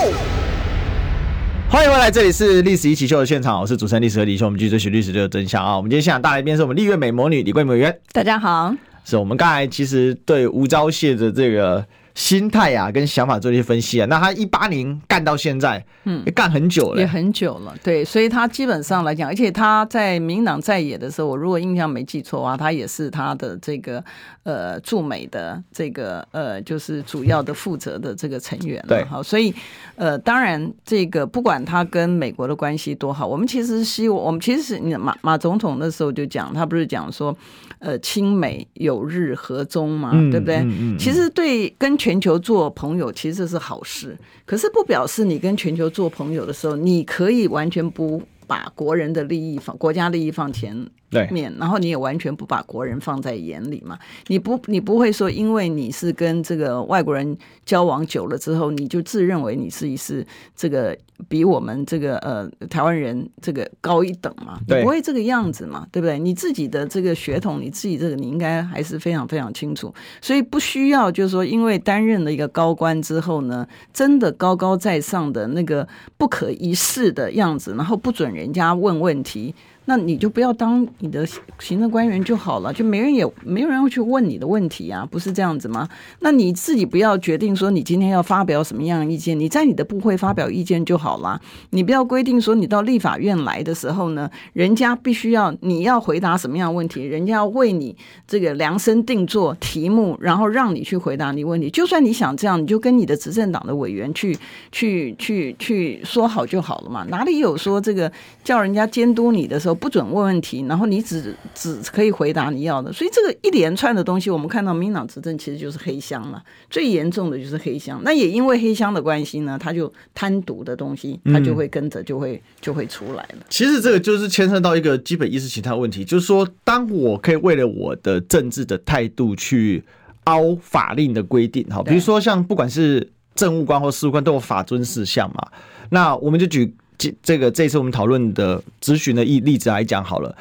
欢迎回来，这里是《历史一起秀》的现场，我是主持人历史和李易修。我们继续追寻历史的真相啊！我们今天现场大来宾是我们丽月美魔女李桂美委员，大家好。是我们刚才其实对吴钊燮的这个。心态啊，跟想法做一些分析啊。那他一八年干到现在，嗯，也干很久了，也很久了。对，所以他基本上来讲，而且他在民党在野的时候，我如果印象没记错啊，他也是他的这个呃驻美的这个呃就是主要的负责的这个成员。对，好，所以呃，当然这个不管他跟美国的关系多好，我们其实希望，我们其实是马马总统那时候就讲，他不是讲说。呃，亲美友日和中嘛，嗯、对不对？嗯嗯嗯、其实对跟全球做朋友，其实是好事。可是不表示你跟全球做朋友的时候，你可以完全不把国人的利益放、国家利益放前。面，然后你也完全不把国人放在眼里嘛？你不，你不会说，因为你是跟这个外国人交往久了之后，你就自认为你是一是这个比我们这个呃台湾人这个高一等嘛？你不会这个样子嘛？对不对？你自己的这个血统，你自己这个你应该还是非常非常清楚，所以不需要就是说，因为担任了一个高官之后呢，真的高高在上的那个不可一世的样子，然后不准人家问问题。那你就不要当你的行政官员就好了，就没人也没有人会去问你的问题啊，不是这样子吗？那你自己不要决定说你今天要发表什么样的意见，你在你的部会发表意见就好了。你不要规定说你到立法院来的时候呢，人家必须要你要回答什么样的问题，人家要为你这个量身定做题目，然后让你去回答你问题。就算你想这样，你就跟你的执政党的委员去去去去说好就好了嘛。哪里有说这个叫人家监督你的时候？候不准问问题，然后你只只可以回答你要的，所以这个一连串的东西，我们看到民进党执政其实就是黑箱了，最严重的就是黑箱。那也因为黑箱的关系呢，他就贪渎的东西，他就会跟着就会就会出来了。其实这个就是牵涉到一个基本意识形态问题，就是说，当我可以为了我的政治的态度去凹法令的规定，哈，比如说像不管是政务官或事务官都有法遵事项嘛，那我们就举。这个这次我们讨论的咨询的例例子来讲好了，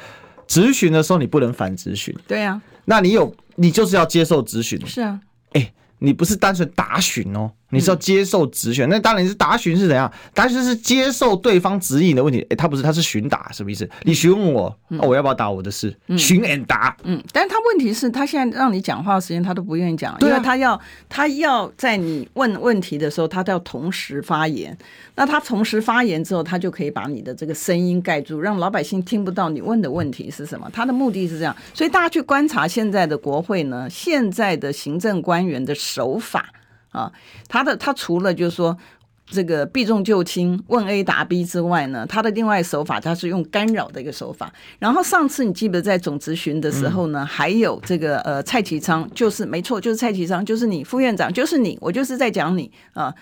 咨询的时候你不能反咨询，对呀，那你有你就是要接受咨询，是啊，哎，你不是单纯答询哦。你是要接受质询，那当然是答询是怎样？答询是接受对方指引的问题。哎，他不是，他是询答，什么意思？你询问我，哦，我要不要答我的事？询 and 答。嗯，但是他问题是，他现在让你讲话的时间，他都不愿意讲，因为他要他要在你问问题的时候，他都要同时发言。那他同时发言之后，他就可以把你的这个声音盖住，让老百姓听不到你问的问题是什么。他的目的是这样，所以大家去观察现在的国会呢，现在的行政官员的手法。啊，他的他除了就是说这个避重就轻、问 A 答 B 之外呢，他的另外手法他是用干扰的一个手法。然后上次你记得在总咨询的时候呢，嗯、还有这个呃蔡其昌，就是没错，就是蔡其昌，就是你副院长，就是你，我就是在讲你啊。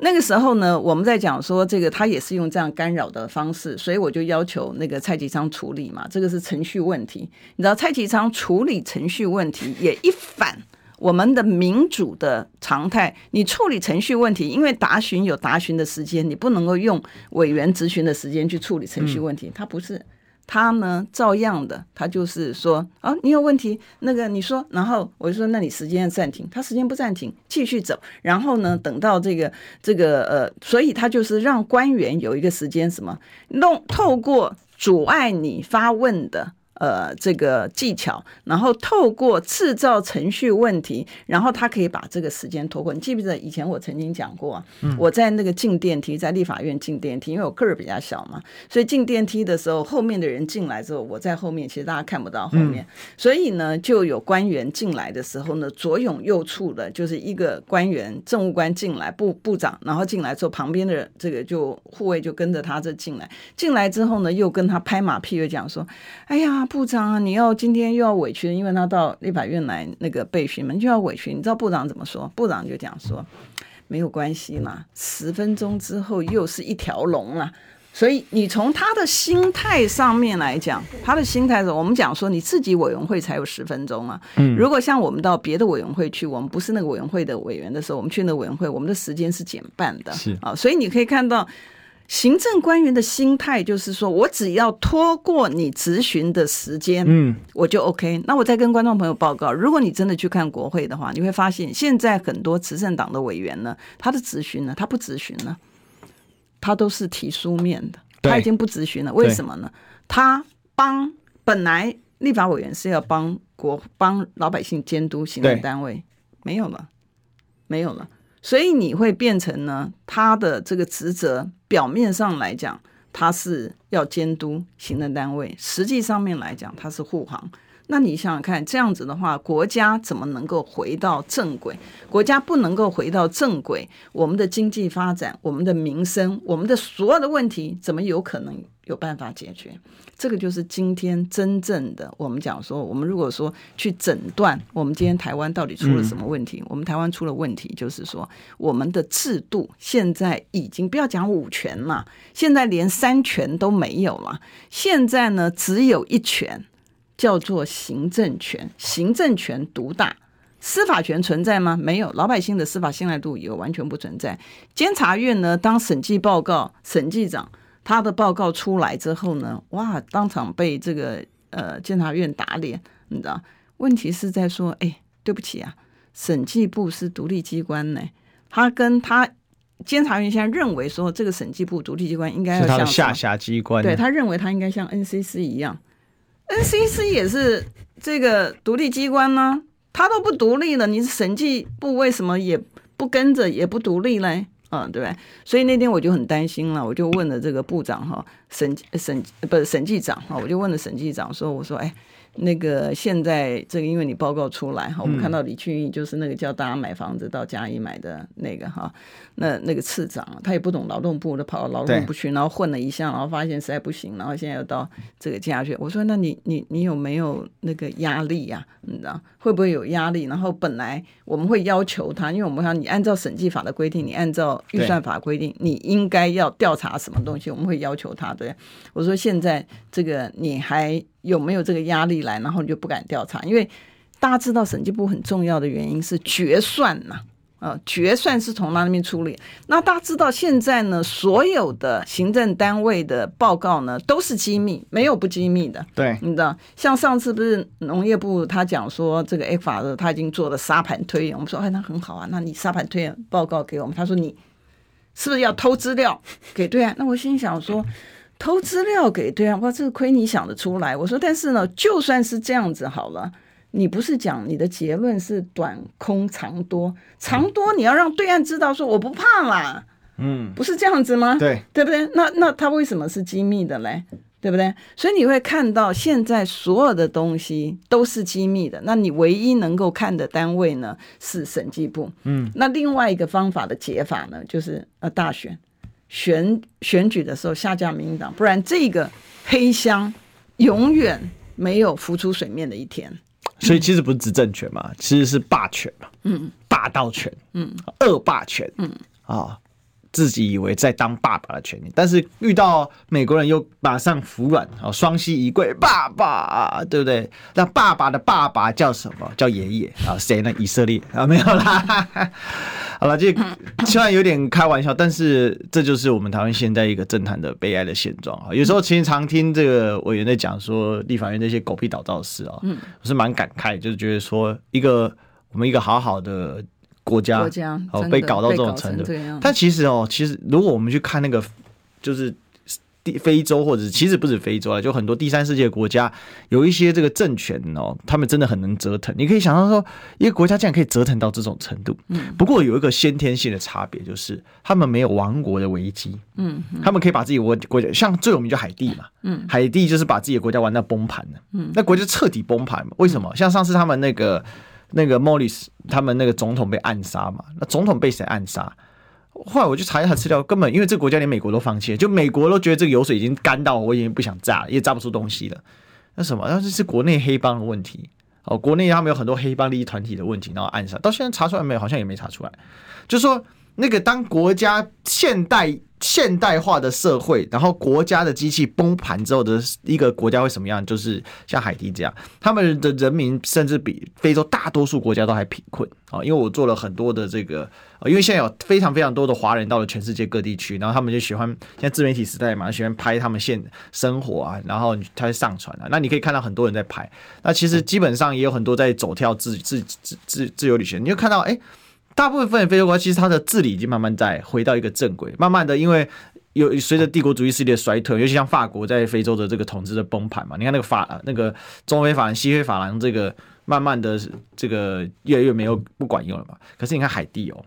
那个时候呢，我们在讲说这个他也是用这样干扰的方式，所以我就要求那个蔡其昌处理嘛，这个是程序问题。你知道蔡其昌处理程序问题也一反。我们的民主的常态，你处理程序问题，因为答询有答询的时间，你不能够用委员质询的时间去处理程序问题。他不是，他呢照样的，他就是说，啊，你有问题，那个你说，然后我就说，那你时间暂停，他时间不暂停，继续走，然后呢，等到这个这个呃，所以他就是让官员有一个时间什么弄透过阻碍你发问的。呃，这个技巧，然后透过制造程序问题，然后他可以把这个时间拖过。你记不记得以前我曾经讲过，嗯、我在那个进电梯，在立法院进电梯，因为我个儿比较小嘛，所以进电梯的时候，后面的人进来之后，我在后面，其实大家看不到后面，嗯、所以呢，就有官员进来的时候呢，左拥右簇的，就是一个官员政务官进来，部部长，然后进来之后，旁边的人这个就护卫就跟着他这进来，进来之后呢，又跟他拍马屁，又讲说，哎呀。部长啊，你要今天又要委屈，因为他到立法院来那个备询嘛，就要委屈。你知道部长怎么说？部长就讲说，没有关系嘛，十分钟之后又是一条龙了。所以你从他的心态上面来讲，他的心态是，我们讲说你自己委员会才有十分钟啊。嗯，如果像我们到别的委员会去，我们不是那个委员会的委员的时候，我们去那个委员会，我们的时间是减半的。是啊，所以你可以看到。行政官员的心态就是说，我只要拖过你质询的时间，嗯，我就 OK。那我再跟观众朋友报告，如果你真的去看国会的话，你会发现现在很多执政党的委员呢，他的质询呢，他不质询了，他都是提书面的，他已经不质询了。为什么呢？他帮本来立法委员是要帮国帮老百姓监督行政单位，没有了，没有了。所以你会变成呢，他的这个职责表面上来讲，他是要监督行政单位，实际上面来讲，他是护航。那你想想看，这样子的话，国家怎么能够回到正轨？国家不能够回到正轨，我们的经济发展、我们的民生、我们的所有的问题，怎么有可能有办法解决？这个就是今天真正的我们讲说，我们如果说去诊断，我们今天台湾到底出了什么问题？我们台湾出了问题，就是说我们的制度现在已经不要讲五权嘛，现在连三权都没有了，现在呢只有一权。叫做行政权，行政权独大，司法权存在吗？没有，老百姓的司法信赖度也完全不存在。监察院呢，当审计报告，审计长他的报告出来之后呢，哇，当场被这个呃监察院打脸，你知道？问题是在说，哎，对不起啊，审计部是独立机关呢，他跟他监察院现在认为说，这个审计部独立机关应该要像下辖机关，对他认为他应该像 NCC 一样。NCC 也是这个独立机关呢，他都不独立了，你审计部为什么也不跟着也不独立嘞？嗯，对吧？所以那天我就很担心了，我就问了这个部长哈，审审不是审计长哈，我就问了审计长说，我说哎，那个现在这个，因为你报告出来哈，我们看到李俊义就是那个叫大家买房子到嘉义买的那个哈，那那个次长他也不懂劳动部的，跑到劳动部去，然后混了一下，然后发现实在不行，然后现在又到这个家去。我说，那你你你有没有那个压力呀？你知道会不会有压力？然后本来我们会要求他，因为我们想你按照审计法的规定，你按照预算法规定，你应该要调查什么东西，我们会要求他。对，我说现在这个你还。有没有这个压力来，然后你就不敢调查？因为大家知道审计部很重要的原因是决算呐，啊，决算是从那边处理。那大家知道现在呢，所有的行政单位的报告呢都是机密，没有不机密的。对，你知道，像上次不是农业部他讲说这个 A 法的他已经做了沙盘推演，我们说哎那很好啊，那你沙盘推演报告给我们，他说你是不是要偷资料给对岸？那我心想说。偷资料给对啊，哇，这个亏你想得出来。我说，但是呢，就算是这样子好了，你不是讲你的结论是短空长多，长多你要让对岸知道说我不怕啦，嗯，不是这样子吗？对，对不对？那那他为什么是机密的嘞？对不对？所以你会看到现在所有的东西都是机密的，那你唯一能够看的单位呢是审计部，嗯，那另外一个方法的解法呢就是呃大选。选选举的时候下架民进党，不然这个黑箱永远没有浮出水面的一天。所以其实不是执政权嘛，其实是霸权嘛，嗯，霸道权，嗯，恶霸权，嗯啊。自己以为在当爸爸的权利，但是遇到美国人又马上服软，哦，双膝一跪，爸爸，对不对？那爸爸的爸爸叫什么？叫爷爷啊？谁呢？以色列啊？没有啦。好了，这虽然有点开玩笑，但是这就是我们台湾现在一个政坛的悲哀的现状啊。有时候其实常听这个委员在讲说立法院那些狗屁倒灶的事啊，嗯，我是蛮感慨，就是觉得说一个我们一个好好的。国家哦，被搞到这种程度，但其实哦，其实如果我们去看那个，就是地非洲或者是其实不止非洲啊，就很多第三世界国家有一些这个政权哦，他们真的很能折腾。你可以想象说，一个国家竟然可以折腾到这种程度。嗯，不过有一个先天性的差别，就是他们没有亡国的危机。嗯，他们可以把自己国国家，像最有名就海地嘛。嗯，海地就是把自己的国家玩到崩盘了。嗯，那国家彻底崩盘嘛？为什么？像上次他们那个。那个莫里斯他们那个总统被暗杀嘛？那总统被谁暗杀？后来我去查一下资料，根本因为这个国家连美国都放弃了，就美国都觉得这个油水已经干到我已经不想炸了，也炸不出东西了。那什么？那这是国内黑帮的问题哦，国内他们有很多黑帮利益团体的问题，然后暗杀，到现在查出来没有？好像也没查出来。就说，那个当国家现代。现代化的社会，然后国家的机器崩盘之后的一个国家会什么样？就是像海地这样，他们的人民甚至比非洲大多数国家都还贫困啊！因为我做了很多的这个，因为现在有非常非常多的华人到了全世界各地区，然后他们就喜欢现在自媒体时代嘛，喜欢拍他们现生活啊，然后他会上传啊，那你可以看到很多人在拍，那其实基本上也有很多在走跳自自自自自由旅行，你就看到哎。大部分非洲国家其实它的治理已经慢慢在回到一个正轨，慢慢的，因为有随着帝国主义势力的衰退，尤其像法国在非洲的这个统治的崩盘嘛，你看那个法那个中非法、西非法郎这个慢慢的这个越来越没有不管用了嘛。可是你看海地哦，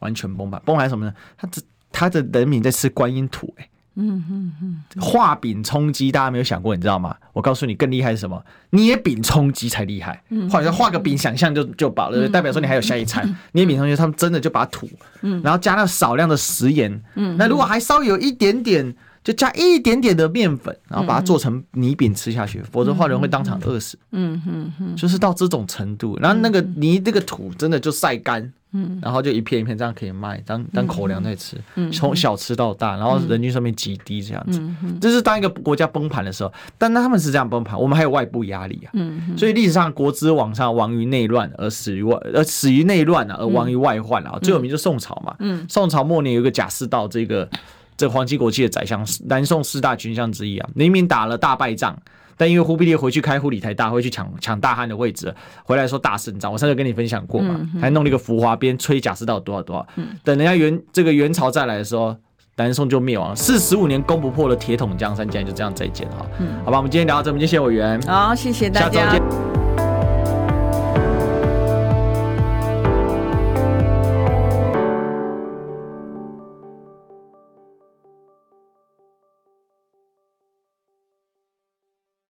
完全崩盘，崩盘什么呢？他这他的人民在吃观音土哎、嗯嗯嗯，画饼充饥，大家没有想过，你知道吗？我告诉你，更厉害是什么？捏饼充饥才厉害。嗯，或者画个饼，想象就就饱了，代表说你还有下一餐。捏饼充饥，他们真的就把土，嗯，然后加了少量的食盐，嗯，那如果还稍微有一点点，就加一点点的面粉，然后把它做成泥饼吃下去，否则的话人会当场饿死。嗯嗯嗯，就是到这种程度，然后那个泥这个土真的就晒干。嗯，然后就一片一片这样可以卖，当当口粮在吃，从小吃到大，然后人均寿命极低这样子。这是当一个国家崩盘的时候，但他们是这样崩盘，我们还有外部压力啊。嗯所以历史上国之往上亡于内乱而死于外，而死于内乱啊，而亡于外患啊。最有名就是宋朝嘛。嗯宋朝末年有一个贾似道，这个这个黄金国戚的宰相，南宋四大群相之一啊，明明打了大败仗。但因为忽必烈回去开忽里台大会去抢抢大汉的位置，回来说大胜仗。我上次跟你分享过嘛，嗯、还弄了一个浮华鞭吹贾似道多少多少。嗯、等人家元这个元朝再来的时候，南宋就灭亡了。四十五年攻不破的铁桶江山，竟然就这样再见哈。嗯，好吧，我们今天聊到这，我们就谢谢委员。好，谢谢大家。